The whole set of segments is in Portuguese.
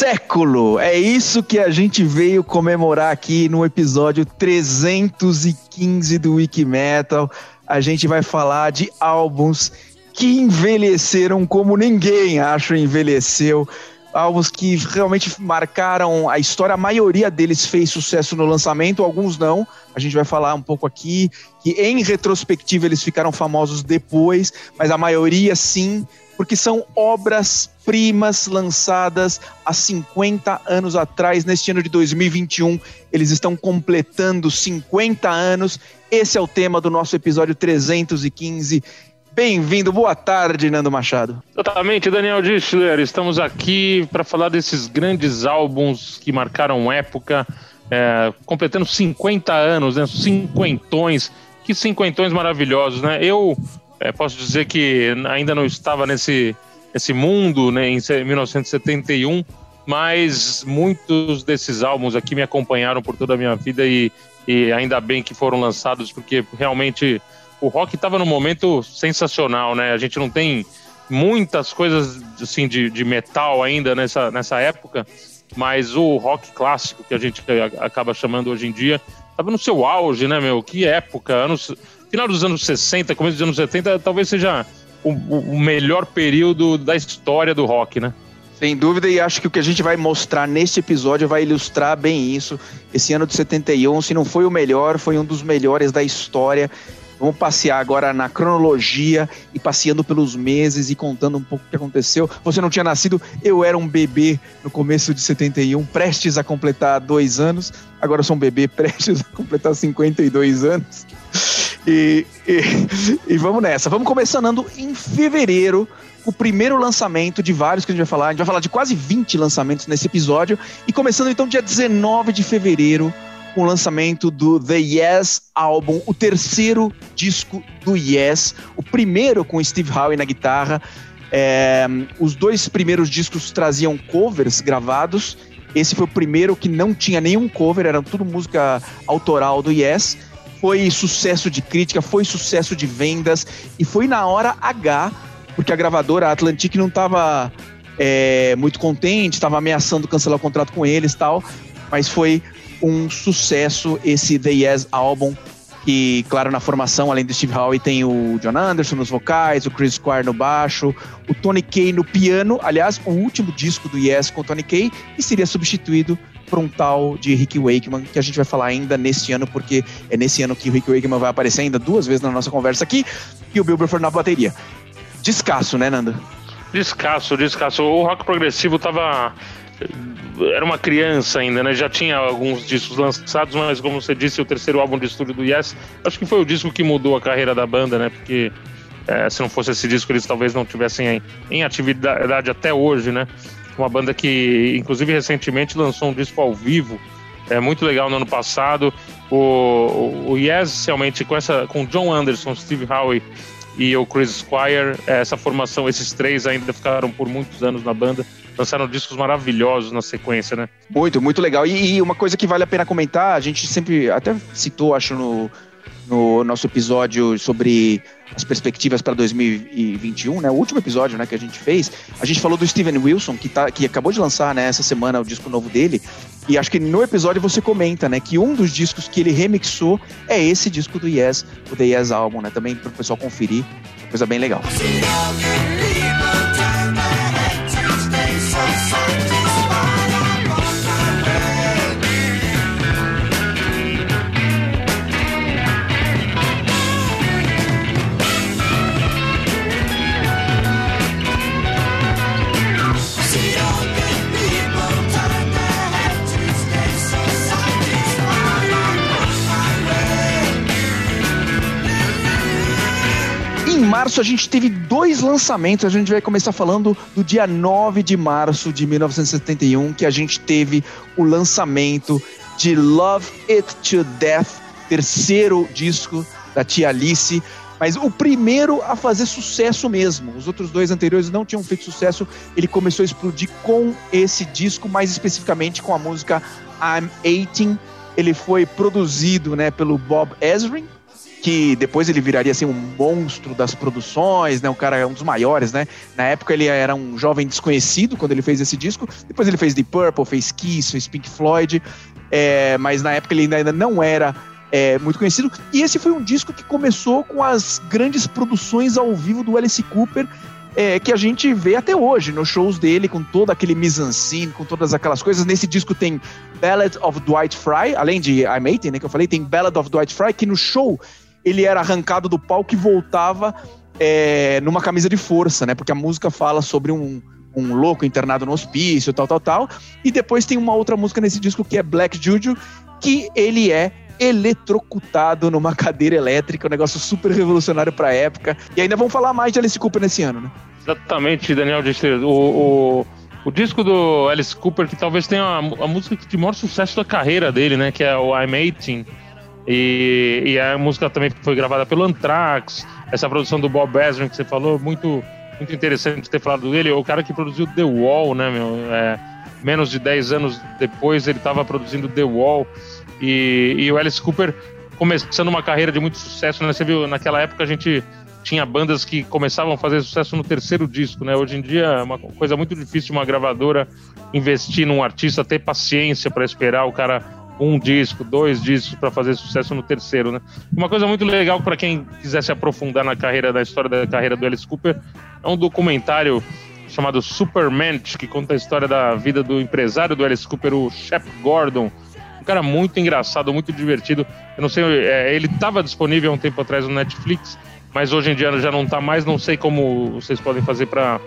Século! É isso que a gente veio comemorar aqui no episódio 315 do Wikimetal. A gente vai falar de álbuns que envelheceram como ninguém, acho, envelheceu. Álbuns que realmente marcaram a história, a maioria deles fez sucesso no lançamento, alguns não. A gente vai falar um pouco aqui que em retrospectiva eles ficaram famosos depois, mas a maioria sim porque são obras-primas lançadas há 50 anos atrás. Neste ano de 2021, eles estão completando 50 anos. Esse é o tema do nosso episódio 315. Bem-vindo, boa tarde, Nando Machado. Totalmente, Daniel Dischler. Estamos aqui para falar desses grandes álbuns que marcaram época, é, completando 50 anos, né? Cinquentões. Que cinquentões maravilhosos, né? Eu é, posso dizer que ainda não estava nesse, nesse mundo né, em 1971, mas muitos desses álbuns aqui me acompanharam por toda a minha vida e, e ainda bem que foram lançados, porque realmente o rock estava num momento sensacional, né? A gente não tem muitas coisas assim de, de metal ainda nessa, nessa época, mas o rock clássico que a gente acaba chamando hoje em dia estava no seu auge, né, meu? Que época, anos final dos anos 60, começo dos anos 70, talvez seja o, o melhor período da história do rock, né? Sem dúvida, e acho que o que a gente vai mostrar nesse episódio vai ilustrar bem isso. Esse ano de 71, se não foi o melhor, foi um dos melhores da história. Vamos passear agora na cronologia e passeando pelos meses e contando um pouco o que aconteceu. Você não tinha nascido, eu era um bebê no começo de 71, prestes a completar dois anos. Agora eu sou um bebê prestes a completar 52 anos. E, e, e vamos nessa. Vamos começando em fevereiro o primeiro lançamento de vários que a gente vai falar. A gente vai falar de quase 20 lançamentos nesse episódio. E começando então dia 19 de fevereiro, com o lançamento do The Yes Album, o terceiro disco do Yes, o primeiro com Steve Howe na guitarra. É, os dois primeiros discos traziam covers gravados. Esse foi o primeiro que não tinha nenhum cover, era tudo música autoral do Yes. Foi sucesso de crítica, foi sucesso de vendas e foi na hora H, porque a gravadora Atlantic não estava é, muito contente, estava ameaçando cancelar o contrato com eles tal, mas foi um sucesso esse The Yes Album, que, claro, na formação, além do Steve Howe, tem o John Anderson nos vocais, o Chris Squire no baixo, o Tony Kay no piano, aliás, o último disco do Yes com o Tony Kay, e seria substituído por um tal de Rick Wakeman, que a gente vai falar ainda neste ano, porque é nesse ano que o Rick Wakeman vai aparecer ainda duas vezes na nossa conversa aqui, e o Bill Bruford na bateria. Descasso, né, Nando? Descasso, descasso. O rock progressivo tava era uma criança ainda, né? Já tinha alguns discos lançados, mas como você disse, o terceiro álbum de estúdio do Yes, acho que foi o disco que mudou a carreira da banda, né? Porque é, se não fosse esse disco, eles talvez não tivessem em, em atividade até hoje, né? Uma banda que, inclusive, recentemente lançou um disco ao vivo, é muito legal no ano passado. O, o, Yes, realmente, com essa, com John Anderson, Steve Howe e o Chris Squire, essa formação, esses três ainda ficaram por muitos anos na banda lançaram discos maravilhosos na sequência, né? Muito, muito legal. E, e, uma coisa que vale a pena comentar, a gente sempre até citou, acho, no, no nosso episódio sobre as perspectivas para 2021, né? O último episódio, né, que a gente fez, a gente falou do Steven Wilson, que, tá, que acabou de lançar, né, essa semana o disco novo dele. E acho que no episódio você comenta, né, que um dos discos que ele remixou é esse disco do Yes, o The Yes Album, né? Também para o pessoal conferir, coisa bem legal. Março a gente teve dois lançamentos. A gente vai começar falando do dia 9 de março de 1971, que a gente teve o lançamento de Love It to Death, terceiro disco da tia Alice, mas o primeiro a fazer sucesso mesmo. Os outros dois anteriores não tinham feito sucesso. Ele começou a explodir com esse disco, mais especificamente com a música I'm 18 ele foi produzido, né, pelo Bob Ezrin, que depois ele viraria assim um monstro das produções, né? Um cara um dos maiores, né? Na época ele era um jovem desconhecido quando ele fez esse disco. Depois ele fez The Purple, fez Kiss, fez Pink Floyd, é, mas na época ele ainda não era é, muito conhecido. E esse foi um disco que começou com as grandes produções ao vivo do Alice Cooper. É, que a gente vê até hoje nos shows dele, com todo aquele mise-en-scène, com todas aquelas coisas. Nesse disco tem Ballad of Dwight Fry, além de I'm 80, né, que eu falei, tem Ballad of Dwight Fry, que no show ele era arrancado do palco e voltava é, numa camisa de força, né? Porque a música fala sobre um, um louco internado no hospício, tal, tal, tal. E depois tem uma outra música nesse disco que é Black Juju, que ele é eletrocutado numa cadeira elétrica, um negócio super revolucionário para a época. E ainda vamos falar mais de Alice Cooper nesse ano, né? Exatamente, Daniel O, o, o disco do Alice Cooper, que talvez tenha a, a música de maior sucesso da carreira dele, né? Que é o I'm 18 e, e, a música também foi gravada pelo Anthrax, essa produção do Bob Ezrin que você falou, muito, muito interessante ter falado dele. O cara que produziu The Wall, né, meu? É, menos de 10 anos depois ele estava produzindo The Wall. E, e, o Alice Cooper começando uma carreira de muito sucesso, né? Você viu, naquela época a gente tinha bandas que começavam a fazer sucesso no terceiro disco, né? Hoje em dia é uma coisa muito difícil uma gravadora investir num artista, ter paciência para esperar o cara um disco, dois discos para fazer sucesso no terceiro, né? Uma coisa muito legal para quem quiser se aprofundar na carreira, da história da carreira do Alice Cooper, é um documentário chamado Superman, que conta a história da vida do empresário do Alice Cooper, o Shep Gordon. Um cara muito engraçado, muito divertido. Eu não sei, é, ele estava disponível há um tempo atrás no Netflix, mas hoje em dia já não está mais. Não sei como vocês podem fazer para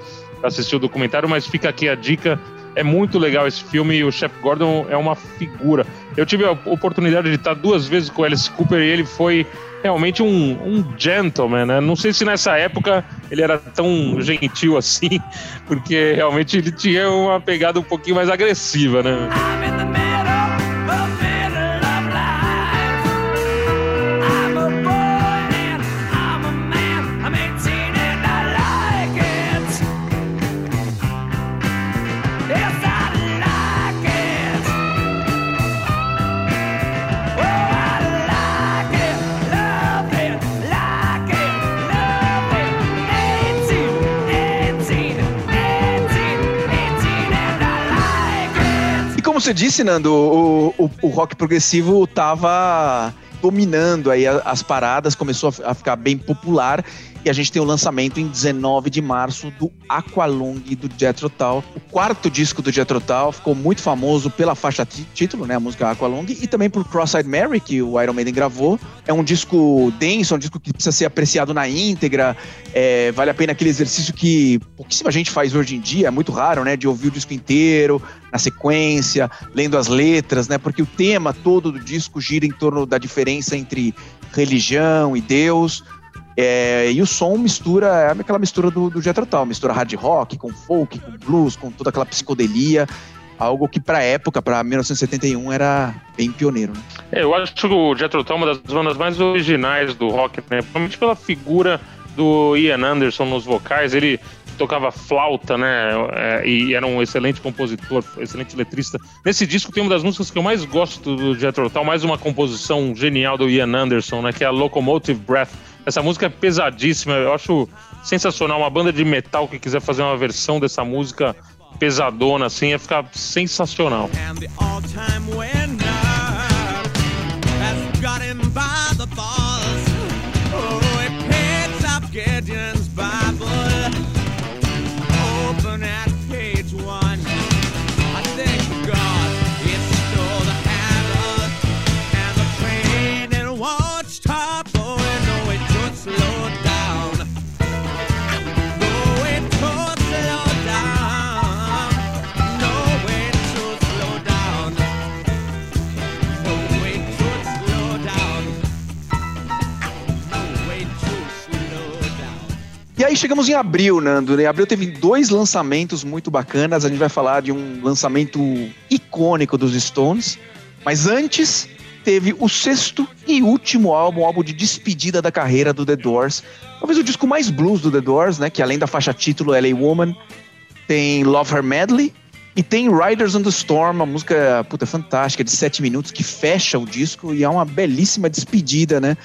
assistir o documentário, mas fica aqui a dica. É muito legal esse filme e o Shep Gordon é uma figura. Eu tive a oportunidade de estar duas vezes com o Alice Cooper e ele foi realmente um, um gentleman, né? Não sei se nessa época ele era tão gentil assim, porque realmente ele tinha uma pegada um pouquinho mais agressiva, né? Você disse, Nando, o, o, o rock progressivo tava dominando aí as paradas, começou a ficar bem popular e a gente tem o lançamento em 19 de março do Aqualung do Jethro Tull. O quarto disco do Jethro Tull ficou muito famoso pela faixa título, né, a música Aqualung, e também por Cross-Eyed Mary, que o Iron Maiden gravou. É um disco denso, é um disco que precisa ser apreciado na íntegra, é, vale a pena aquele exercício que pouquíssima gente faz hoje em dia, é muito raro, né, de ouvir o disco inteiro, na sequência, lendo as letras, né, porque o tema todo do disco gira em torno da diferença entre religião e Deus, é, e o som mistura, é aquela mistura do, do Jethro mistura hard rock com folk, com blues, com toda aquela psicodelia, algo que para época, para 1971, era bem pioneiro. Né? É, eu acho que o Jethro Tull é uma das bandas mais originais do rock, né? Principalmente pela figura do Ian Anderson nos vocais, ele tocava flauta, né? É, e era um excelente compositor, excelente letrista. Nesse disco tem uma das músicas que eu mais gosto do Jethro Tull, mais uma composição genial do Ian Anderson, né? Que é a Locomotive Breath essa música é pesadíssima, eu acho sensacional. Uma banda de metal que quiser fazer uma versão dessa música pesadona assim, ia ficar sensacional. E aí chegamos em abril, Nando. Em abril teve dois lançamentos muito bacanas. A gente vai falar de um lançamento icônico dos Stones. Mas antes, teve o sexto e último álbum, álbum de despedida da carreira do The Doors. Talvez o disco mais blues do The Doors, né? Que além da faixa título LA Woman, tem Love Her Madly, E tem Riders on the Storm, uma música puta, fantástica, de sete minutos, que fecha o disco e é uma belíssima despedida, né?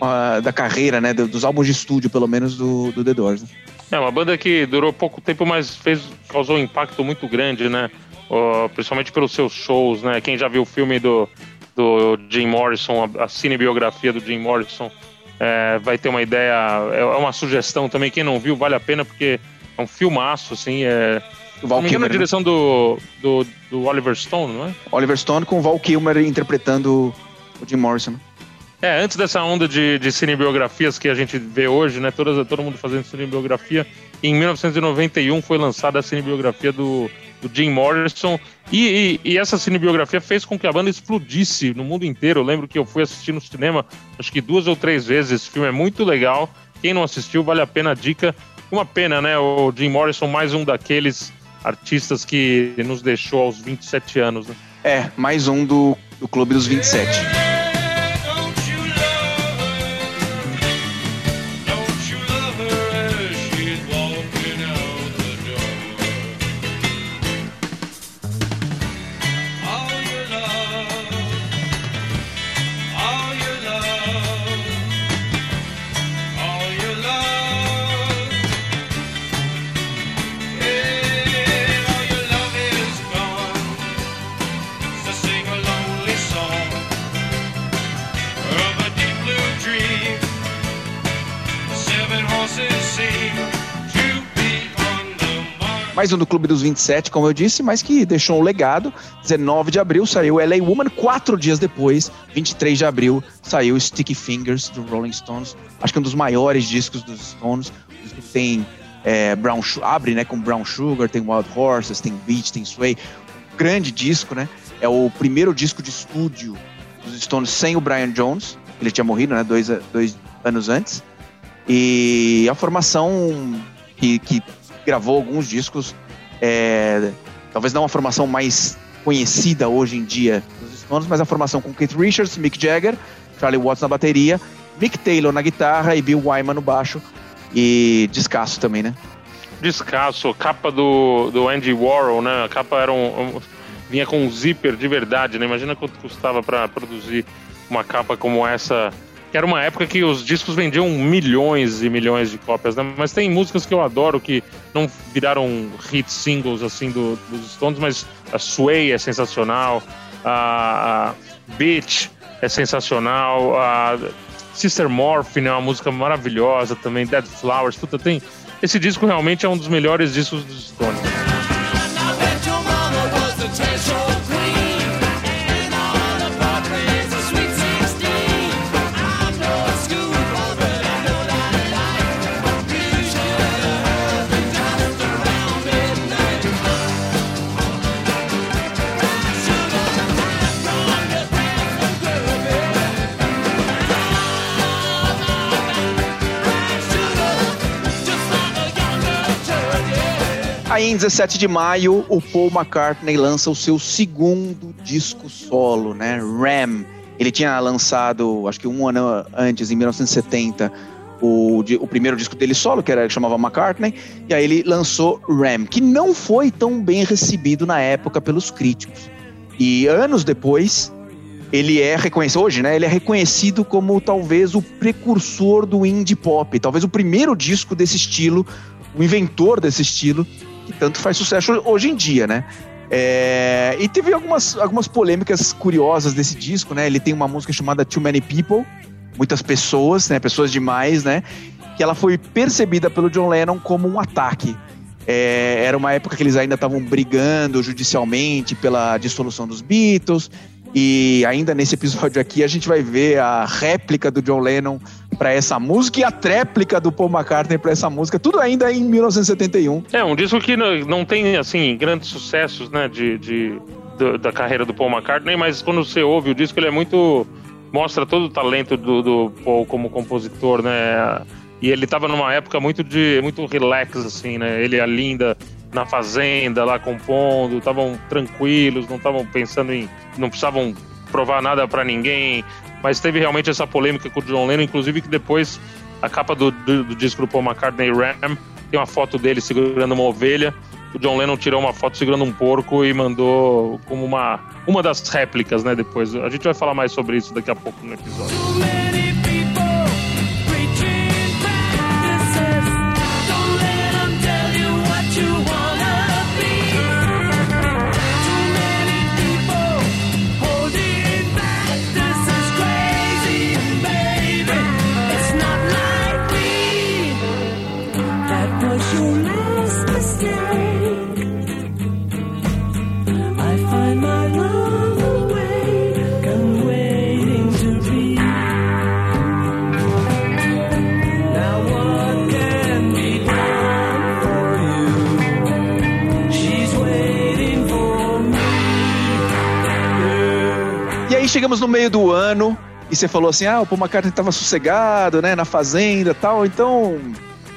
Uh, da carreira, né? Dos álbuns de estúdio, pelo menos, do, do The Doors. Né? É, uma banda que durou pouco tempo, mas fez, causou um impacto muito grande, né? Uh, principalmente pelos seus shows, né? Quem já viu o filme do, do Jim Morrison, a, a cinebiografia do Jim Morrison, é, vai ter uma ideia, é, é uma sugestão também. Quem não viu, vale a pena, porque é um filmaço, assim, é o Val Kilmer, na né? direção do, do, do, Oliver Stone, não é? Oliver Stone com o Val Kilmer interpretando o Jim Morrison. É, antes dessa onda de, de cinebiografias que a gente vê hoje, né? Todas, todo mundo fazendo cinebiografia. Em 1991 foi lançada a cinebiografia do, do Jim Morrison. E, e, e, essa cinebiografia fez com que a banda explodisse no mundo inteiro. Eu lembro que eu fui assistir no cinema, acho que duas ou três vezes. Esse filme é muito legal. Quem não assistiu, vale a pena a dica. Uma pena, né? O Jim Morrison, mais um daqueles artistas que nos deixou aos 27 anos, né? É, mais um do, do Clube dos 27. Mais um do Clube dos 27, como eu disse, mas que deixou um legado. 19 de abril saiu LA Woman, quatro dias depois, 23 de abril, saiu Sticky Fingers, do Rolling Stones. Acho que é um dos maiores discos dos Stones. Tem é, Brown, abre né, com Brown Sugar, tem Wild Horses, tem Beach, tem Sway. Um grande disco, né? É o primeiro disco de estúdio dos Stones sem o Brian Jones. Ele tinha morrido, né? Dois, dois anos antes. E a formação que, que gravou alguns discos, é, talvez não a formação mais conhecida hoje em dia dos Stones, mas a formação com Keith Richards, Mick Jagger, Charlie Watts na bateria, Mick Taylor na guitarra e Bill Wyman no baixo. E descasso também, né? Descasso, capa do, do Andy Warhol, né? A capa era um, um vinha com um zíper de verdade, né? Imagina quanto custava para produzir uma capa como essa que era uma época que os discos vendiam milhões e milhões de cópias, né? Mas tem músicas que eu adoro que não viraram hit singles assim do, dos Stones, mas a Sway é sensacional, a, Bitch é sensacional, a Sister Morphine é uma música maravilhosa também, Dead Flowers, puta, tem... Esse disco realmente é um dos melhores discos dos Stones. Aí em 17 de maio, o Paul McCartney lança o seu segundo disco solo, né? Ram. Ele tinha lançado, acho que um ano antes, em 1970, o, o primeiro disco dele solo, que, era, que chamava McCartney, e aí ele lançou Ram, que não foi tão bem recebido na época pelos críticos. E anos depois, ele é reconhecido, hoje, né? Ele é reconhecido como talvez o precursor do indie pop, talvez o primeiro disco desse estilo, o inventor desse estilo, que tanto faz sucesso hoje em dia, né? É, e teve algumas, algumas polêmicas curiosas desse disco, né? Ele tem uma música chamada Too Many People, muitas pessoas, né? Pessoas demais, né? Que ela foi percebida pelo John Lennon como um ataque. É, era uma época que eles ainda estavam brigando judicialmente pela dissolução dos Beatles. E ainda nesse episódio aqui a gente vai ver a réplica do John Lennon para essa música e a tréplica do Paul McCartney para essa música, tudo ainda em 1971. É, um disco que não tem, assim, grandes sucessos, né, de, de, da carreira do Paul McCartney, mas quando você ouve o disco, ele é muito... mostra todo o talento do, do Paul como compositor, né, e ele estava numa época muito de muito relax, assim, né, ele a Linda na fazenda lá compondo, estavam tranquilos, não estavam pensando em... não precisavam provar nada para ninguém, mas teve realmente essa polêmica com o John Lennon, inclusive que depois a capa do, do, do disco do Paul McCartney Ram tem uma foto dele segurando uma ovelha. o John Lennon tirou uma foto segurando um porco e mandou como uma, uma das réplicas, né? Depois. A gente vai falar mais sobre isso daqui a pouco no episódio. Chegamos no meio do ano e você falou assim: ah, o Paul McCartney estava sossegado, né, na fazenda tal. Então,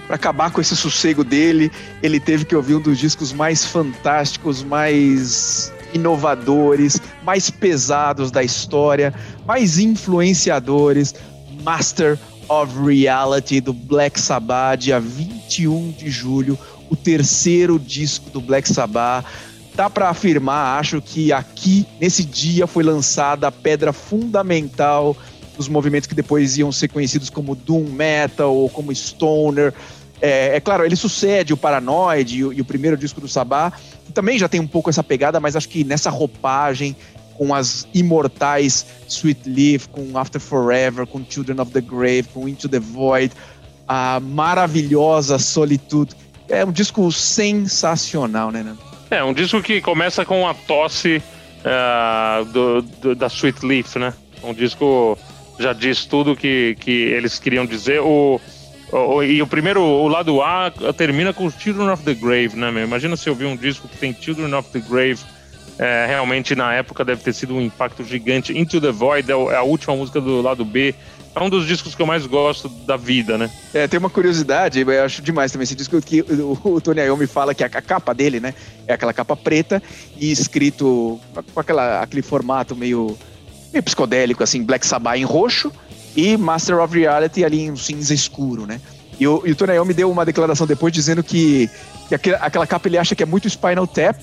para acabar com esse sossego dele, ele teve que ouvir um dos discos mais fantásticos, mais inovadores, mais pesados da história, mais influenciadores, Master of Reality do Black Sabbath, dia 21 de julho, o terceiro disco do Black Sabbath dá para afirmar, acho que aqui, nesse dia, foi lançada a pedra fundamental dos movimentos que depois iam ser conhecidos como Doom Metal ou como Stoner. É, é claro, ele sucede o Paranoid e o, e o primeiro disco do Sabá, que também já tem um pouco essa pegada, mas acho que nessa roupagem, com as imortais Sweet Leaf, com After Forever, com Children of the Grave, com Into the Void, a maravilhosa Solitude. É um disco sensacional, né, Nando? É, um disco que começa com a tosse uh, do, do, da Sweet Leaf, né? Um disco já diz tudo que, que eles queriam dizer. O, o, e o primeiro, o lado A termina com Children of the Grave, né, meu? Imagina se ouvir um disco que tem Children of the Grave. É, realmente, na época, deve ter sido um impacto gigante. Into the Void é, é a última música do lado B é um dos discos que eu mais gosto da vida, né? É, tem uma curiosidade, eu acho demais também esse disco, que o, o Tony Iommi fala que a, a, capa dele, né, é aquela capa preta e escrito com aquela, aquele formato meio, meio psicodélico, assim, Black Sabbath em roxo e Master of Reality ali em cinza escuro, né? E o, e o Tony Iommi deu uma declaração depois dizendo que, que aquela, aquela capa ele acha que é muito Spinal Tap,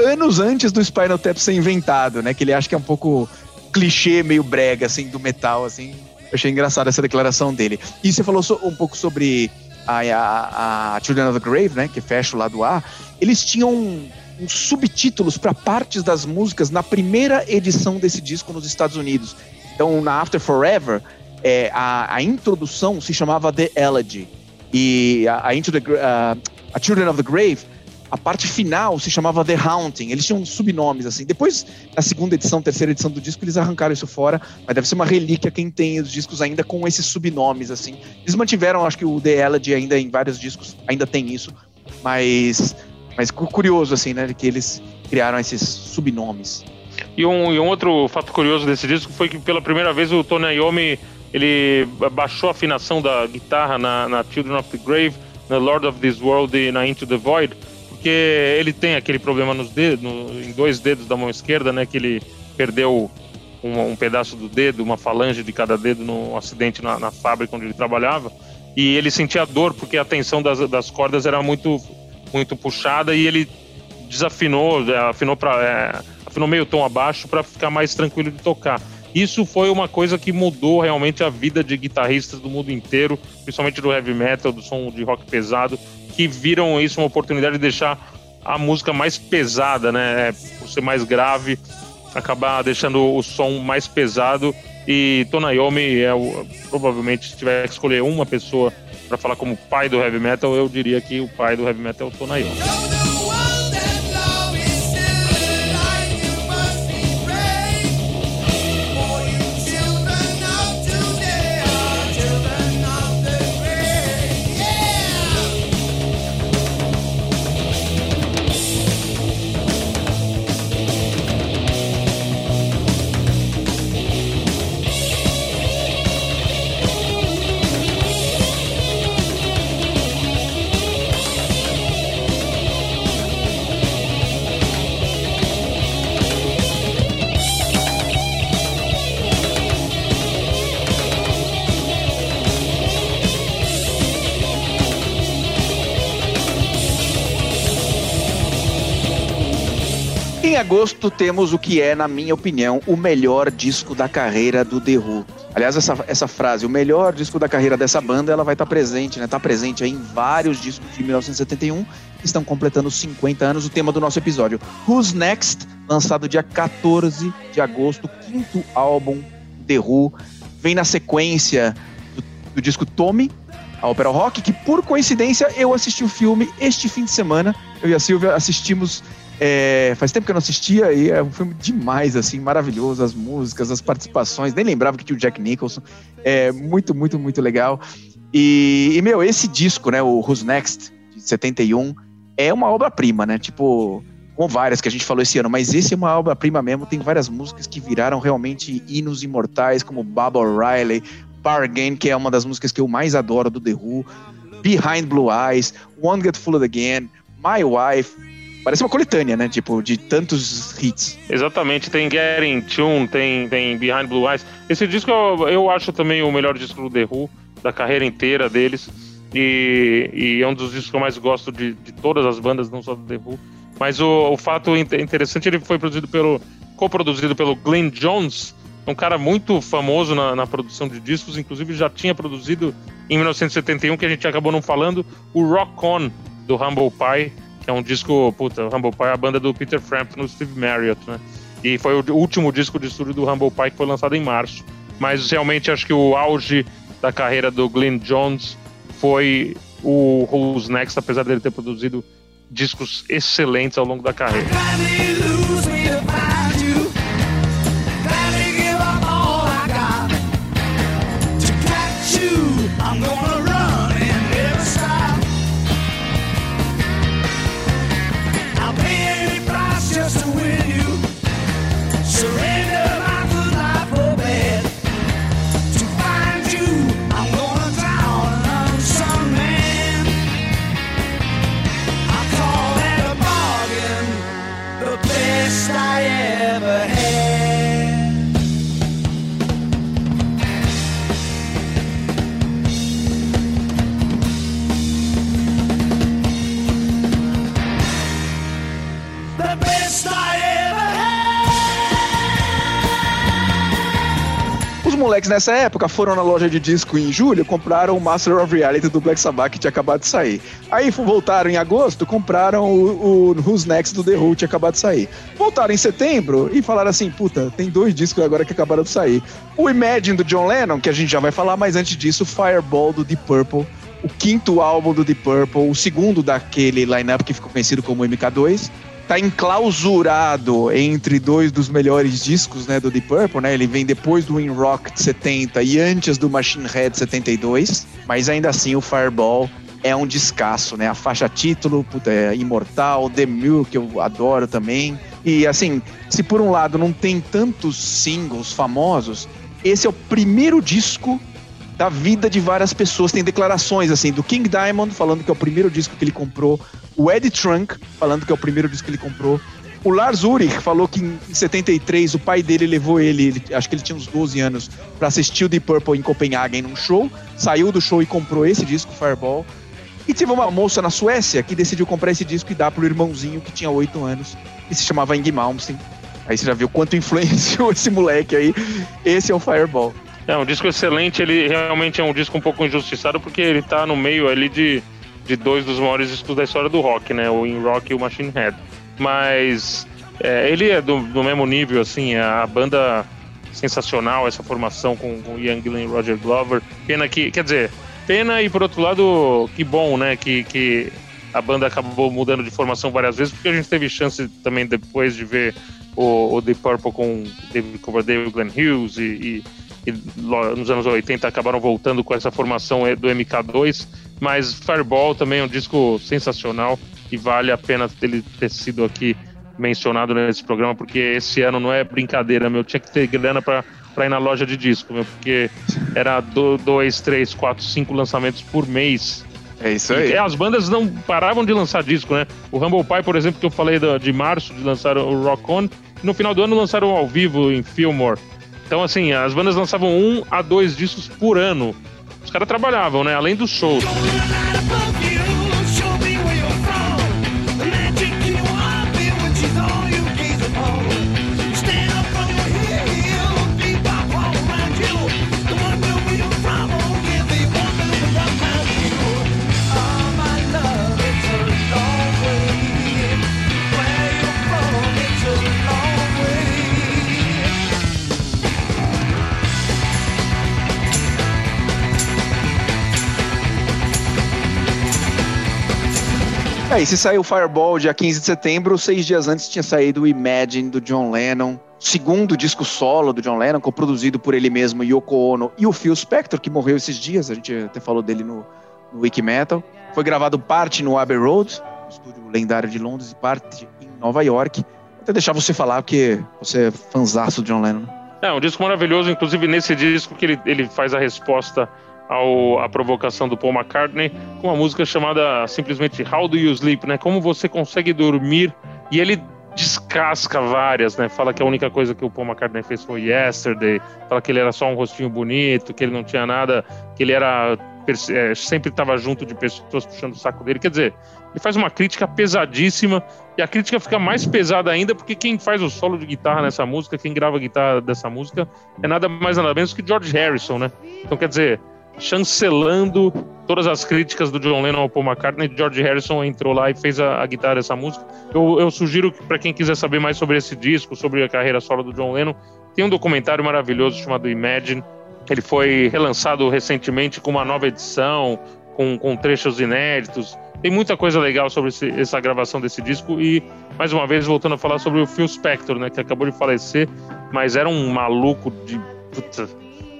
anos antes do Spinal Tap ser inventado, né? Que ele acha que é um pouco clichê, meio brega, assim, do metal, assim. Eu achei engraçada essa declaração dele. E você falou so, um pouco sobre a, a, a, Children of the Grave, né? Que fecha o lado A. Eles tinham subtítulos para partes das músicas na primeira edição desse disco nos Estados Unidos. Então, na After Forever, é, a, a introdução se chamava The Elegy. E a, a, Into the, uh, a Children of the Grave a parte final se chamava The Haunting. Eles tinham subnomes, assim. Depois, na segunda edição, terceira edição do disco, eles arrancaram isso fora, mas deve ser uma relíquia quem tem os discos ainda com esses subnomes, assim. Eles mantiveram, acho que o The Elegy ainda em vários discos, ainda tem isso, mas, mas curioso, assim, né, que eles criaram esses subnomes. E um, e um outro fato curioso desse disco foi que pela primeira vez o Tony Iommi ele baixou a afinação da guitarra na, na Children of the Grave, na Lord of This World e na Into the Void, porque ele tem aquele problema nos dedos, no, em dois dedos da mão esquerda, né? Que ele perdeu um, um, pedaço do dedo, uma falange de cada dedo num acidente na, na, fábrica onde ele trabalhava. E ele sentia dor porque a tensão das, das cordas era muito, muito puxada e ele desafinou, é, afinou para é, afinou meio tom abaixo para ficar mais tranquilo de tocar. Isso foi uma coisa que mudou realmente a vida de guitarristas do mundo inteiro, principalmente do heavy metal, do som de rock pesado, que viram isso uma oportunidade de deixar a música mais pesada, né? É, por ser mais grave, acabar deixando o som mais pesado. E Tonayomi é o, provavelmente se tiver que escolher uma pessoa para falar como pai do heavy metal, eu diria que o pai do heavy metal é o Tonayomi. Em agosto temos o que é, na minha opinião, o melhor disco da carreira do The Who. Aliás, essa, essa frase, o melhor disco da carreira dessa banda, ela vai estar tá presente, né? Tá presente em vários discos de 1971 que estão completando 50 anos. O tema do nosso episódio, Who's Next, lançado dia 14 de agosto, quinto álbum The Who. Vem na sequência do, do disco Tommy, a ópera rock, que por coincidência eu assisti o filme este fim de semana. Eu e a Silvia assistimos. É, faz tempo que eu não assistia e é um filme demais, assim, maravilhoso. As músicas, as participações, nem lembrava que tinha o Jack Nicholson. É muito, muito, muito legal. E, e meu, esse disco, né, o Who's Next, de 71, é uma obra-prima, né? Tipo, com várias que a gente falou esse ano, mas esse é uma obra-prima mesmo. Tem várias músicas que viraram realmente hinos imortais, como Baba O'Reilly, Bargain, que é uma das músicas que eu mais adoro do The Who, Behind Blue Eyes, Won't Get Fooled Again, My Wife. Parece uma coletânea, né? Tipo, de tantos hits. Exatamente, tem Getting Tune, tem, tem Behind Blue Eyes. Esse disco eu, eu acho também o melhor disco do The Who, da carreira inteira deles. E, e é um dos discos que eu mais gosto de, de todas as bandas, não só do The Who. Mas o, o fato interessante, ele foi produzido pelo, coproduzido pelo Glenn Jones, um cara muito famoso na, na, produção de discos, inclusive já tinha produzido em 1971, que a gente acabou não falando, o Rock On, do Humble Pie, que é um disco, puta, Humble Pie a banda do Peter Frampton no Steve Marriott, né? E foi o último disco de estúdio do Humble Pie que foi lançado em março. Mas realmente acho que o auge da carreira do Glenn Jones foi o Who's Next, apesar dele ter produzido discos excelentes ao longo da carreira. Moleques nessa época foram na loja de disco em julho, compraram o Master of Reality do Black Sabbath que tinha acabado de sair. Aí voltaram em agosto, compraram o, o Who's Next do The Who que tinha acabado de sair. Voltaram em setembro e falaram assim: puta, tem dois discos agora que acabaram de sair. O Imagine do John Lennon, que a gente já vai falar, mas antes disso, Fireball do Deep Purple. O quinto álbum do Deep Purple, o segundo daquele lineup que ficou conhecido como MK2 tá enclausurado entre dois dos melhores discos, né, do Deep Purple, né? Ele vem depois do In Rock de 70 e antes do Machine Head 72, mas ainda assim o Fireball é um descasso, né? A faixa título, puta, é imortal, The Mule, que eu adoro também. E assim, se por um lado não tem tantos singles famosos, esse é o primeiro disco da vida de várias pessoas. Tem declarações assim do King Diamond falando que é o primeiro disco que ele comprou, o Eddie Trunk falando que é o primeiro disco que ele comprou. O Lars Ulrich falou que em 73 o pai dele levou ele, ele acho que ele tinha uns 12 anos, para assistir o Deep Purple em Copenhagen num show. Saiu do show e comprou esse disco, Fireball. E teve uma moça na Suécia que decidiu comprar esse disco e dar pro irmãozinho que tinha 8 anos e se chamava Ing Malmsteen. Aí você já viu quanto influenciou esse moleque aí. Esse é o Fireball. É um disco excelente, ele realmente é um disco um pouco injustiçado porque ele tá no meio ali de, de dois dos maiores discos da história do rock, né? O In Rock e o Machine Head. Mas é, ele é do, do, mesmo nível, assim, a banda sensacional, essa formação com, com Ian Gillan e Roger Glover. Pena que, quer dizer, pena e por outro lado, que bom, né? Que, que a banda acabou mudando de formação várias vezes, porque a gente teve chance também depois de ver o, o Deep Purple com David Coverdale Glenn Hughes e, e que nos anos 80 acabaram voltando com essa formação do MK2, mas Fireball também é um disco sensacional e vale a pena ele ter sido aqui mencionado nesse programa, porque esse ano não é brincadeira, meu, tinha que ter grana para ir na loja de disco, meu, porque era do, dois, três, quatro, cinco lançamentos por mês. É isso aí. E as bandas não paravam de lançar disco, né? O Humble Pie, por exemplo, que eu falei de março, de lançar o Rock On, no final do ano lançaram ao vivo em Fillmore. Então, assim, as bandas lançavam um a dois discos por ano. Os caras trabalhavam, né? Além dos shows. Aí, se saiu Fireball dia 15 de setembro, seis dias antes tinha saído o Imagine do John Lennon, segundo disco solo do John Lennon, coproduzido por ele mesmo, Yoko Ono e o Phil Spector, que morreu esses dias, a gente até falou dele no, no Wiki Metal. Foi gravado parte no Abbey Road, estúdio lendário de Londres, e parte em Nova York. Vou até deixar você falar, porque você é fanzaço do John Lennon. É, um disco maravilhoso, inclusive nesse disco que ele, ele faz a resposta ao, à provocação do Paul McCartney com uma música chamada simplesmente How Do You Sleep, né? Como você consegue dormir? E ele descasca várias, né? Fala que a única coisa que o Paul McCartney fez foi Yesterday, fala que ele era só um rostinho bonito, que ele não tinha nada, que ele era é, sempre estava junto de pessoas puxando o saco dele. Quer dizer, ele faz uma crítica pesadíssima e a crítica fica mais pesada ainda porque quem faz o solo de guitarra nessa música, quem grava a guitarra dessa música, é nada mais nada menos que George Harrison, né? Então, quer dizer, chancelando todas as críticas do John Lennon ao Paul McCartney, George Harrison entrou lá e fez a, a guitarra dessa música. Eu, eu sugiro que para quem quiser saber mais sobre esse disco, sobre a carreira solo do John Lennon, tem um documentário maravilhoso chamado Imagine. Ele foi relançado recentemente com uma nova edição, com, com trechos inéditos. Tem muita coisa legal sobre esse, essa gravação desse disco e, mais uma vez, voltando a falar sobre o Phil Spector, né, que acabou de falecer, mas era um maluco de...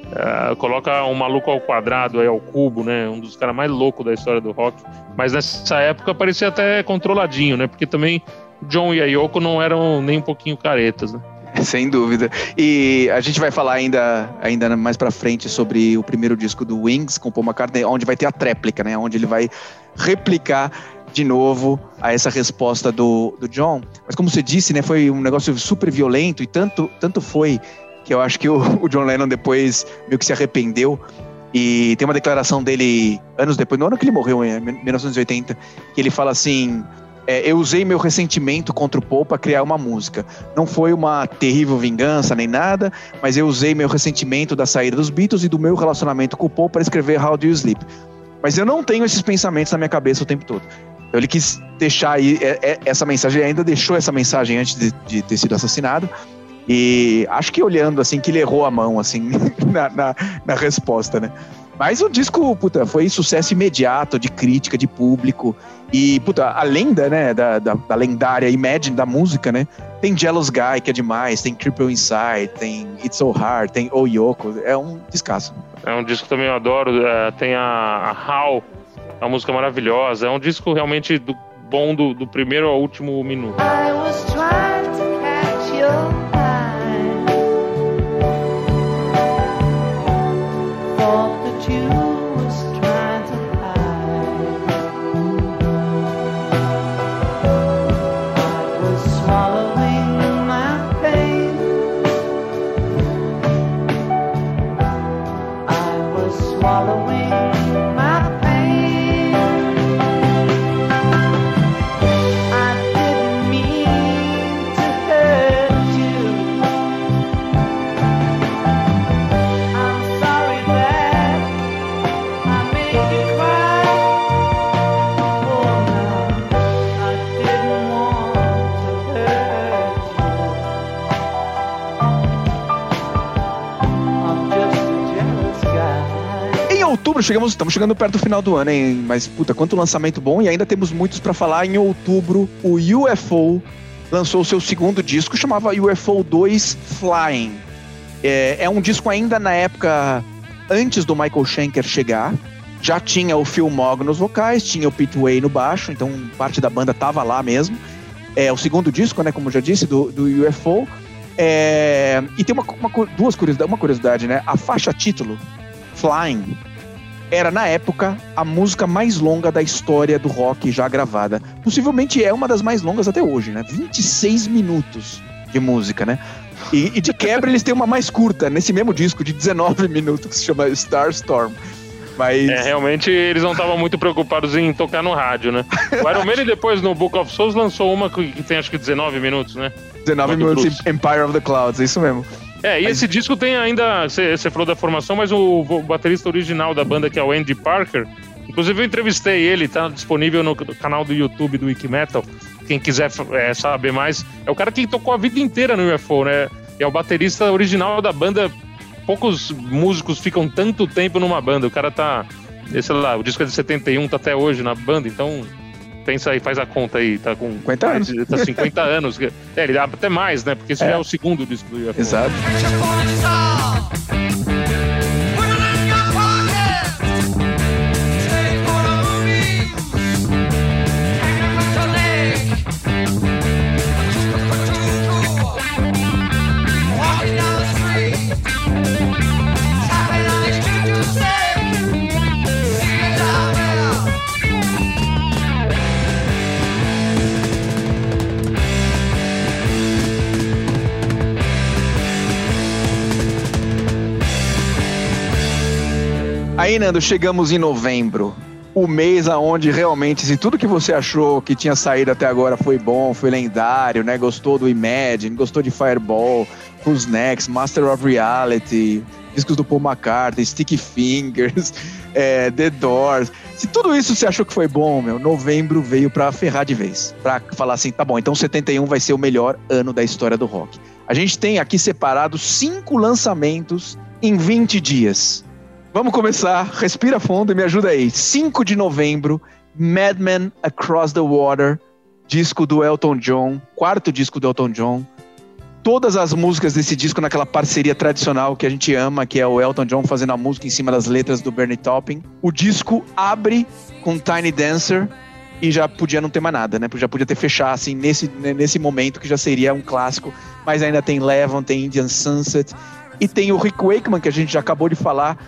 Uh, coloca um maluco ao quadrado, aí, ao cubo, né? Um dos caras mais loucos da história do rock. Mas nessa época parecia até controladinho, né? Porque também John e a Yoko não eram nem um pouquinho caretas, né? Sem dúvida. E a gente vai falar ainda, ainda mais pra frente sobre o primeiro disco do Wings com Paul McCartney, onde vai ter a tréplica, né? Onde ele vai replicar de novo a essa resposta do, do John. Mas como você disse, né? Foi um negócio super violento e tanto, tanto foi que eu acho que o, o John Lennon depois meio que se arrependeu. E tem uma declaração dele anos depois, no ano que ele morreu, em 1980, que ele fala assim: é, Eu usei meu ressentimento contra o Paul para criar uma música. Não foi uma terrível vingança nem nada, mas eu usei meu ressentimento da saída dos Beatles e do meu relacionamento com o Paul para escrever How Do You Sleep. Mas eu não tenho esses pensamentos na minha cabeça o tempo todo. Então ele quis deixar aí é, é, essa mensagem, ele ainda deixou essa mensagem antes de, de ter sido assassinado. E acho que olhando assim que ele errou a mão assim na, na, na resposta, né? Mas o disco, puta, foi sucesso imediato de crítica, de público. E, puta, a lenda, né, da, da, da, lendária Imagine da música, né? Tem Jealous Guy, que é demais, tem Triple Inside, tem It's So Hard, tem Oh Yoko. É um descasso. É um disco que também eu adoro. É, tem a, a How, a música maravilhosa. É um disco realmente do, bom do, do primeiro ao último minuto. I was trying chegamos, estamos chegando perto do final do ano, hein? Mas, puta, quanto lançamento bom e ainda temos muitos para falar. Em outubro, o UFO lançou o seu segundo disco, chamava UFO 2 Flying. É, é um disco ainda na época antes do Michael Schenker chegar. Já tinha o Phil Mogg nos vocais, tinha o Pete Way no baixo, então parte da banda tava lá mesmo. É o segundo disco, né, como já disse, do, do UFO. É, e tem uma, uma, duas curiosidades, uma curiosidade, né? A faixa título, Flying, era, na época, a música mais longa da história do rock já gravada. Possivelmente é uma das mais longas até hoje, né? 26 minutos de música, né? E, e de quebra eles têm uma mais curta, nesse mesmo disco, de 19 minutos, que se chama Starstorm. Mas... É, realmente eles não estavam muito preocupados em tocar no rádio, né? O Iron Maiden depois no Book of Souls lançou uma que tem acho que 19 minutos, né? 19 minutos Empire of the Clouds, é isso mesmo. É, e esse disco tem ainda. Você falou da formação, mas o, o, baterista original da banda, que é o Andy Parker, inclusive eu entrevistei ele, tá disponível no canal do YouTube do Wikimetal. Quem quiser é, saber mais, é o cara que tocou a vida inteira no UFO, né? É o baterista original da banda. Poucos músicos ficam tanto tempo numa banda. O cara tá. Sei lá, o disco é de 71, tá até hoje na banda, então pensa aí, faz a conta aí, tá com 50 anos. Tá 50 anos. É, ele dá até mais, né? Porque esse é. já é o segundo disco do UFO. Exato. Aí, Nando, chegamos em novembro. O mês aonde realmente, se tudo que você achou que tinha saído até agora foi bom, foi lendário, né? Gostou do Imagine, gostou de Fireball, Next, Master of Reality, discos do Paul McCartney, Sticky Fingers, é, The Doors. Se tudo isso você achou que foi bom, meu, novembro veio pra ferrar de vez. Pra falar assim, tá bom, então 71 vai ser o melhor ano da história do rock. A gente tem aqui separado cinco lançamentos em 20 dias. Vamos começar. Respira fundo e me ajuda aí. 5 de novembro, Madman Across the Water, disco do Elton John, quarto disco do Elton John. Todas as músicas desse disco naquela parceria tradicional que a gente ama, que é o Elton John fazendo a música em cima das letras do Bernie Taupin. O disco abre com Tiny Dancer e já podia não ter mais nada, né? Já podia ter fechado assim nesse, nesse momento que já seria um clássico, mas ainda tem Levon, tem Indian Sunset e tem o Rick Wakeman que a gente já acabou de falar,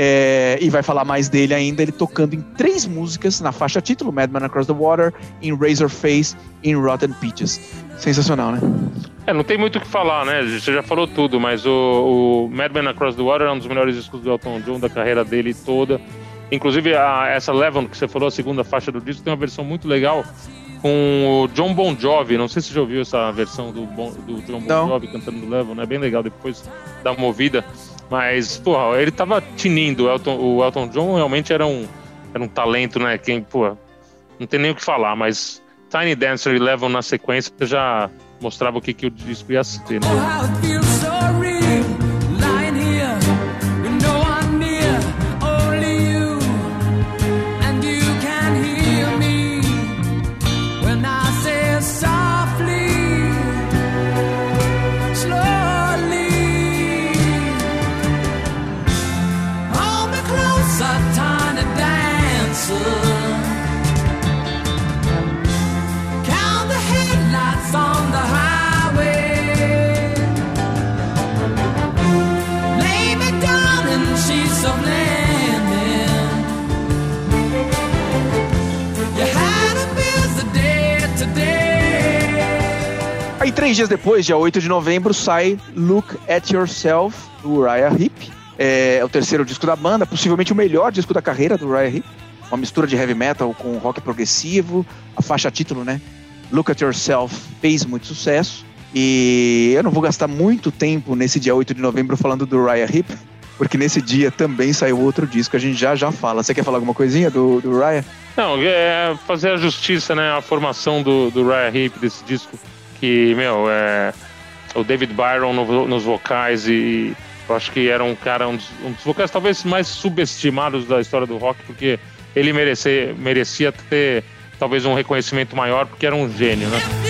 é, e vai falar mais dele ainda, ele tocando em três músicas na faixa título, Madman Across the Water, em Razor Face e em Rotten Peaches. Sensacional, né? É, não tem muito o que falar, né? Você já falou tudo, mas o, o Madman Across the Water é um dos melhores discos do Elton John da carreira dele toda. Inclusive, a, essa Levon que você falou, a segunda faixa do disco, tem uma versão muito legal com o John Bon Jovi. Não sei se você já ouviu essa versão do, bon, do John Bon não. Jovi cantando do Levon, é né? bem legal. Depois dá uma ouvida. Mas, porra, ele tava tinindo. O Elton, o Elton John realmente era um, era um talento, né? Quem, pô, não tem nem o que falar, mas Tiny Dancer e Levon na sequência já mostrava o que, que o disco ia ser. Né? Três dias depois, dia 8 de novembro, sai Look at Yourself, do Uriah Heep. É, o terceiro disco da banda, possivelmente o melhor disco da carreira do Uriah Heep. Uma mistura de heavy metal com rock progressivo. A faixa título, né? Look at Yourself fez muito sucesso. E eu não vou gastar muito tempo nesse dia 8 de novembro falando do Uriah Heep, porque nesse dia também saiu outro disco, a gente já já fala. Você quer falar alguma coisinha do, do Uriah? Não, é fazer a justiça, né? A formação do, do Uriah Heep, desse disco que, meu, é, o David Byron no, nos vocais e eu acho que era um cara, um dos, um dos, vocais talvez mais subestimados da história do rock, porque ele merecia, merecia ter talvez um reconhecimento maior, porque era um gênio, né?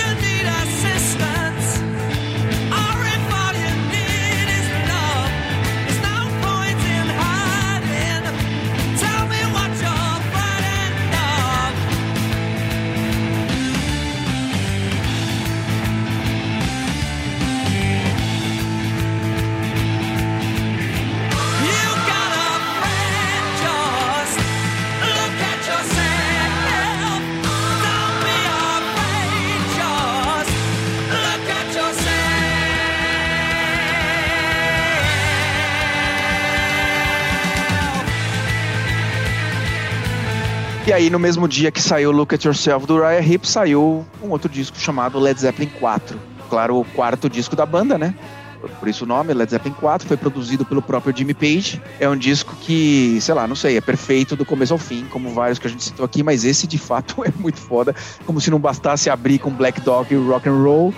Aí, no mesmo dia que saiu Look at Yourself do Uriah Heep, saiu um outro disco chamado Led Zeppelin 4. Claro, o quarto disco da banda, né? Por isso o nome, Led Zeppelin 4, foi produzido pelo próprio Jimmy Page. É um disco que, sei lá, não sei, é perfeito do começo ao fim, como vários que a gente citou aqui, mas esse de fato é muito foda. Como se não bastasse abrir com Black Dog e Rock and Roll.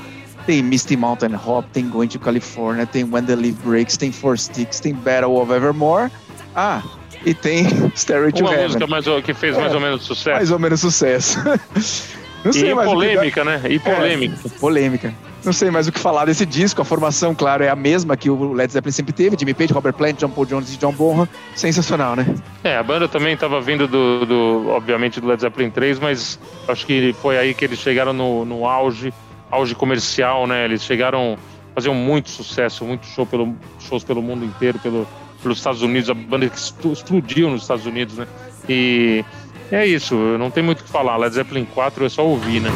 Tem Misty Mountain Hop, tem Going to California, tem When the Leaf Breaks, tem Four Sticks, tem Battle of Evermore. Ah, E tem Stairway to Uma Heaven. música mais, que fez mais É, ou menos sucesso. Mais ou menos sucesso. Não e mais que polêmica, né? E dar- polêmica. É, polêmica. Não sei mais o que falar desse disco. A formação, claro, é a mesma que o Led Zeppelin sempre teve. Jimmy Page, Robert Plant, John Paul Jones e John Bonham. Sensacional, né? É, a banda também estava vindo do, do, obviamente, do Led Zeppelin 3, mas acho que foi aí que eles chegaram no, no auge, auge comercial, né? Eles chegaram, faziam muito sucesso, muito show pelo, shows pelo mundo inteiro, pelo, pelos Estados Unidos, a banda que expl- explodiu nos Estados Unidos, né? E é isso, não tem muito o que falar. Led Zeppelin 4 é só ouvir, né?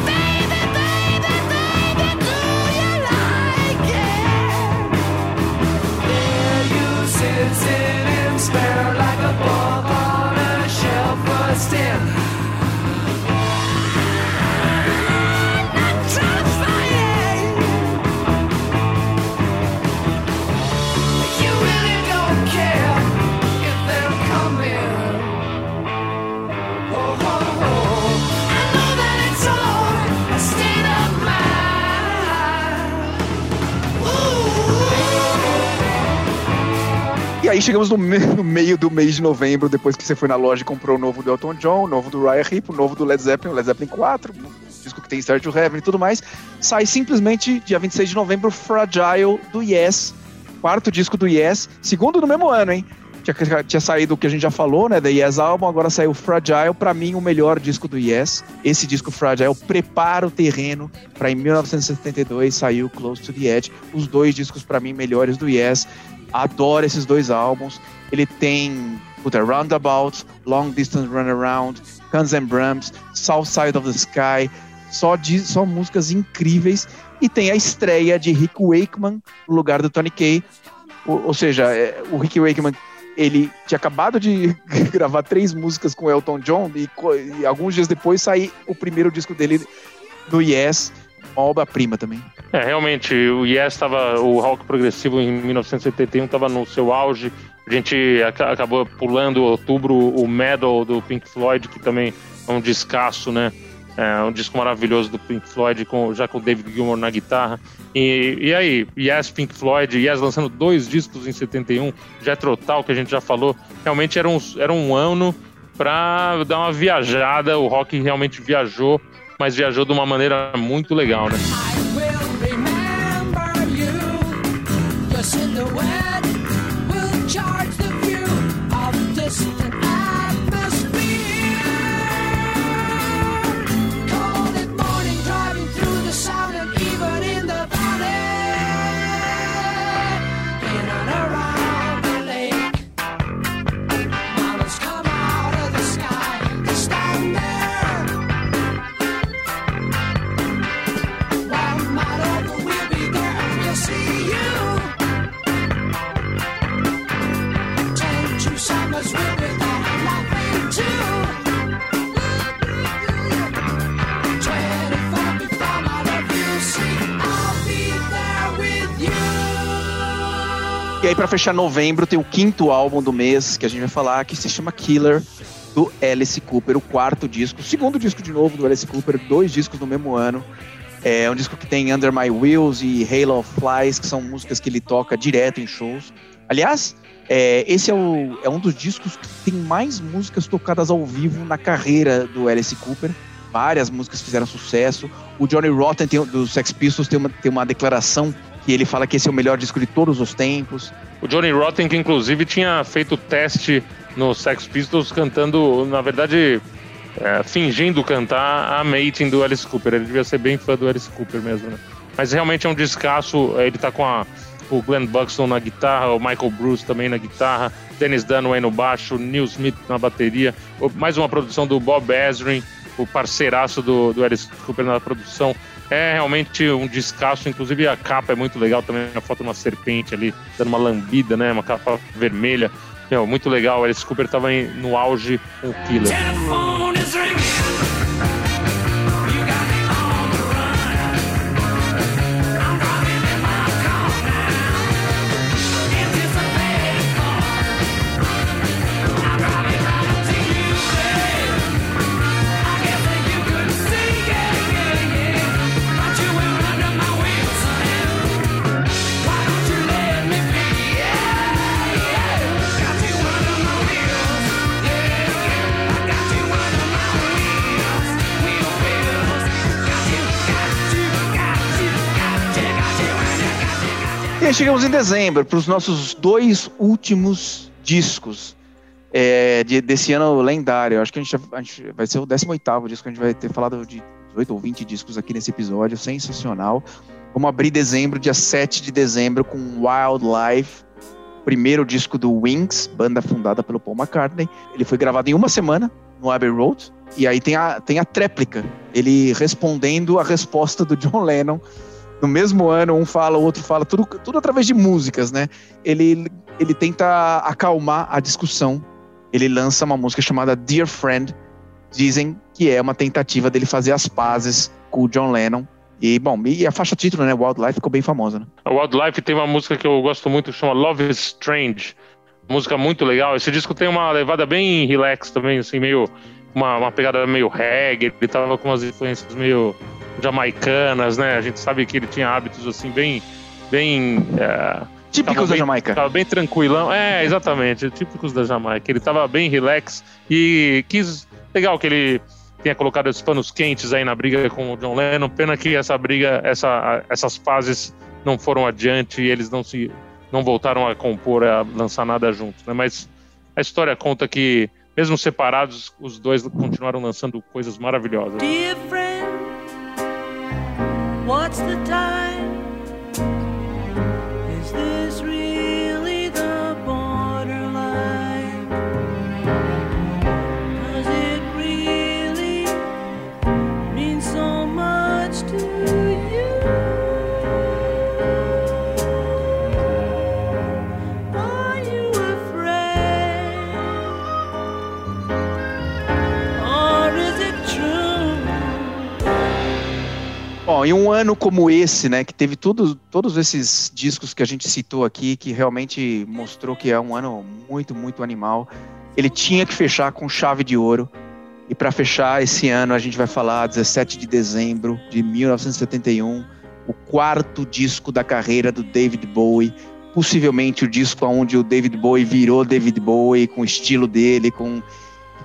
Aí chegamos no, me- no meio do mês de novembro, depois que você foi na loja e comprou o novo do Elton John, o novo do Ryan Heep, o novo do Led Zeppelin, o Led Zeppelin 4, o disco que tem Start to Heaven e tudo mais. Sai simplesmente dia 26 de novembro, Fragile do Yes, quarto disco do Yes, segundo no mesmo ano, hein? Tinha, tinha saído o que a gente já falou, né? Da Yes Album, agora saiu Fragile, pra mim o melhor disco do Yes. Esse disco Fragile prepara o terreno para em 1972 saiu Close to the Edge, os dois discos pra mim melhores do Yes. Adoro esses dois álbuns. Ele tem puta, Roundabout, Long Distance Runaround, Guns and Brahms, South Side of the Sky, só, de, só músicas incríveis. E tem a estreia de Rick Wakeman no lugar do Tony Kaye. Ou, ou seja, é, o Rick Wakeman ele tinha acabado de gravar três músicas com Elton John e, e alguns dias depois sair o primeiro disco dele do Yes, uma obra-prima também. É, realmente, o Yes estava, o rock progressivo em 1971 estava no seu auge. A gente aca- acabou pulando outubro o Medal do Pink Floyd, que também é um descasso, né? É um disco maravilhoso do Pink Floyd, com, já com o David Gilmour na guitarra. E, e aí, Yes, Pink Floyd, Yes lançando dois discos em 71, Jethro Tull, que a gente já falou, realmente era um, era um ano para dar uma viajada. O rock realmente viajou, mas viajou de uma maneira muito legal, né? E aí, pra fechar novembro, tem o quinto álbum do mês que a gente vai falar, que se chama Killer, do Alice Cooper, o quarto disco, o segundo disco de novo do Alice Cooper, dois discos no mesmo ano. É um disco que tem Under My Wheels e Halo of Flies, que são músicas que ele toca direto em shows. Aliás, é, esse é, o- é um dos discos que tem mais músicas tocadas ao vivo na carreira do Alice Cooper. Várias músicas fizeram sucesso. O Johnny Rotten tem, do Sex Pistols tem uma, tem uma declaração que ele fala que esse é o melhor disco de todos os tempos. O Johnny Rotten, que inclusive tinha feito teste no Sex Pistols cantando, na verdade, é, fingindo cantar a Mating do Alice Cooper. Ele devia ser bem fã do Alice Cooper mesmo, né? Mas realmente é um descasso. Ele tá com a- o Glenn Buxton na guitarra, o Michael Bruce também na guitarra, Dennis Dunaway no baixo, Neil Smith na bateria, mais uma produção do Bob Ezrin, o parceiraço do, do Alice Cooper na produção. É realmente um descasso, inclusive a capa é muito legal também, a foto de uma serpente ali, dando uma lambida, né? Uma capa vermelha. Meu, muito legal. Alice Cooper tava em- no auge com o Killer. Chegamos em dezembro para os nossos dois últimos discos é, de- desse ano lendário. Acho que a gente, a gente vai ser o 18 disco, a gente vai ter falado de 18 ou 20 discos aqui nesse episódio, sensacional. Vamos abrir dezembro, dia 7 de dezembro, com Wildlife, primeiro disco do Wings, banda fundada pelo Paul McCartney. Ele foi gravado em uma semana no Abbey Road. E aí tem a, tem a tréplica, ele respondendo a resposta do John Lennon. No mesmo ano, um fala, o outro fala, tudo, tudo através de músicas, né? Ele, ele tenta acalmar a discussão. Ele lança uma música chamada Dear Friend. Dizem que é uma tentativa dele fazer as pazes com o John Lennon. E, bom, e a faixa título, né? Wildlife ficou bem famosa, né? A Wildlife tem uma música que eu gosto muito que chama Love is Strange. Música muito legal. Esse disco tem uma levada bem relax também, assim, meio. Uma, uma pegada meio reggae. Ele tava com umas influências meio jamaicanas, né? A gente sabe que ele tinha hábitos assim, bem. bem é, Típicos da bem- Jamaica. Tava bem tranquilão. É, exatamente. Típicos da Jamaica. Ele tava bem relax e quis. Legal que ele tenha colocado esses panos quentes aí na briga com o John Lennon. Pena que essa briga, essa, essas fases não foram adiante e eles não se. não voltaram a compor, a lançar nada juntos, né? Mas a história conta que, mesmo separados, os dois continuaram lançando coisas maravilhosas. What's the time? Bom, e um ano como esse, né, que teve tudo, todos esses discos que a gente citou aqui, que realmente mostrou que é um ano muito, muito animal, ele tinha que fechar com chave de ouro. E para fechar esse ano, a gente vai falar 17 de dezembro de 1971, o quarto disco da carreira do David Bowie, possivelmente o disco onde o David Bowie virou David Bowie com o estilo dele, com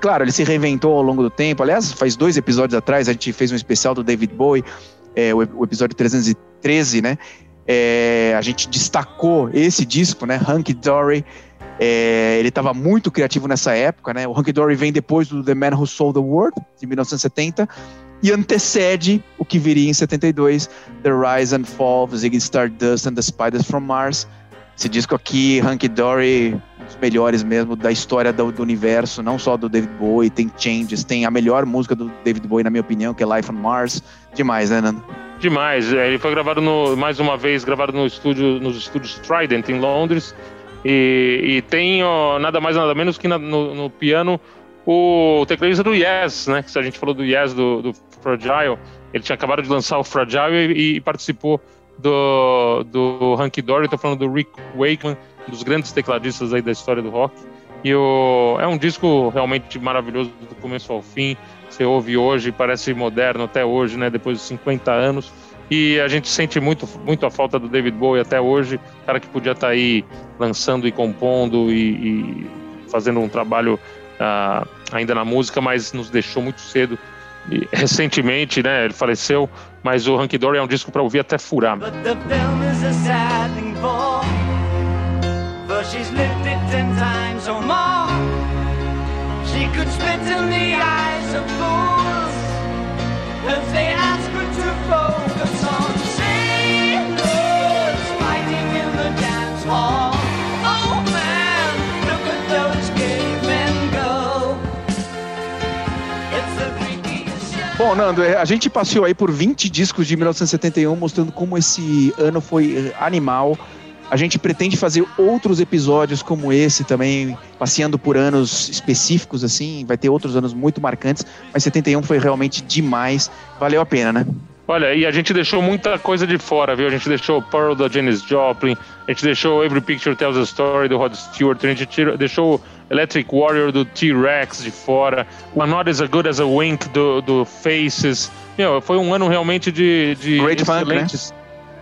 Claro, ele se reinventou ao longo do tempo. Aliás, faz dois episódios atrás a gente fez um especial do David Bowie, é, o, o episódio 313, né? É, a gente destacou esse disco, né? Hunky Dory. É, ele estava muito criativo nessa época, né? O Hunky Dory vem depois do The Man Who Sold the World, de 1970, e antecede o que viria em 72, The Rise and Fall Ziggy Stardust and the Spiders from Mars. Esse disco aqui, Hunky Dory, um dos melhores mesmo da história do, do universo, não só do David Bowie, tem Changes, tem a melhor música do David Bowie, na minha opinião, que é Life on Mars. Demais, né, Nando? Demais. É, Ele foi gravado no, mais uma vez gravado no estúdio, nos estúdios Trident em Londres e, e tem ó, nada mais nada menos que na- no, no piano o tecladista do Yes, né? Que se a gente falou do Yes do, do Fragile, ele tinha acabado de lançar o Fragile e, e participou do, do Hunky Dory. Estou falando do Rick Wakeman, um dos grandes tecladistas aí da história do rock. E o, é um disco realmente maravilhoso do começo ao fim. Você ouve hoje, parece moderno até hoje, né? Depois de 50 anos. E a gente sente muito, muito a falta do David Bowie até hoje, cara que podia estar aí lançando e compondo e, e fazendo um trabalho ah, ainda na música, mas nos deixou muito cedo. E, recentemente, né? Ele faleceu, mas o Hunky Dory é um disco para ouvir até furar. But the film is a sad thing for she's lived it ten times or more She could spit in the eyes of fools If they ask her to Bom, Nando, é, a gente passeou aí por 20 discos de 1971, mostrando como esse ano foi eh, animal. A gente pretende fazer outros episódios como esse também, passeando por anos específicos, assim. Vai ter outros anos muito marcantes, mas 71 foi realmente demais. Valeu a pena, né? Olha, e a gente deixou muita coisa de fora, viu? A gente deixou Pearl da Janis Joplin, a gente deixou Every Picture Tells a Story do Rod Stewart, a gente tirou- deixou Electric Warrior do T-Rex de fora, One Not As Good As a Wink do, do Faces. Meu, foi um ano realmente de, de Great Funk, né? excelentes.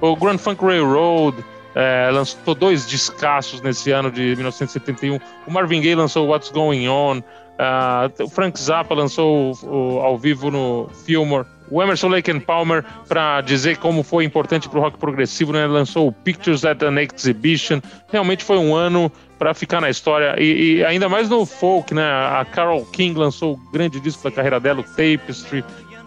O Grand Funk Railroad é, lançou dois descassos nesse ano de 1971. O Marvin Gaye lançou What's Going On. Ah, o Frank Zappa lançou o- o- ao vivo no Fillmore. O Emerson Lake and Palmer, para dizer como foi importante para o rock progressivo, né, lançou o Pictures at an Exhibition. Realmente foi um ano para ficar na história. E, e ainda mais no folk, né? A Carol King lançou o grande disco da carreira dela, o Tapestry.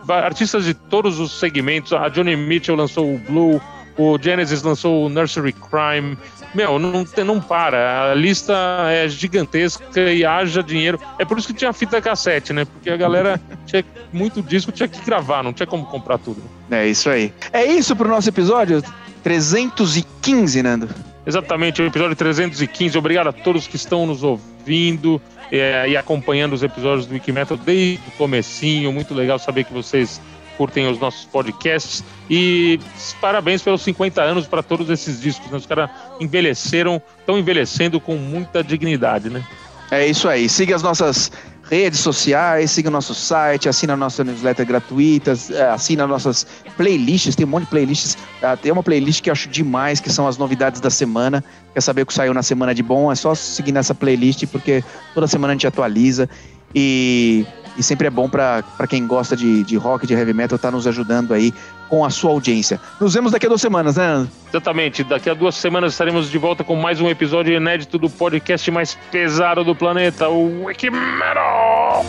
Artistas de todos os segmentos. A Johnny Mitchell lançou o Blue. O Genesis lançou o Nursery Crime. Meu, não, não para. A lista é gigantesca e haja dinheiro. É por isso que tinha fita cassete, né? Porque a galera tinha muito disco, tinha que gravar, não tinha como comprar tudo. É isso aí. É isso pro nosso episódio 315, Nando. Exatamente, o episódio 315. Obrigado a todos que estão nos ouvindo é, e acompanhando os episódios do Wikimetal desde o comecinho. Muito legal saber que vocês curtem os nossos podcasts. E parabéns pelos 50 anos para todos esses discos. Né? Os caras envelheceram, estão envelhecendo com muita dignidade, né? É isso aí. Siga as nossas redes sociais, siga nosso site, assina nossa newsletter gratuita, eh, assina nossas playlists, tem um monte de playlists. Ah, Tem uma playlist que eu acho demais, que são as novidades da semana. Quer saber o que saiu na semana de bom? É só seguir nessa playlist, porque toda semana a gente atualiza. E, e sempre é bom para quem gosta de, de rock, de heavy metal, tá nos ajudando aí com a sua audiência. Nos vemos daqui a duas semanas, né? Exatamente, daqui a duas semanas estaremos de volta com mais um episódio inédito do podcast mais pesado do planeta, o Wikimetal!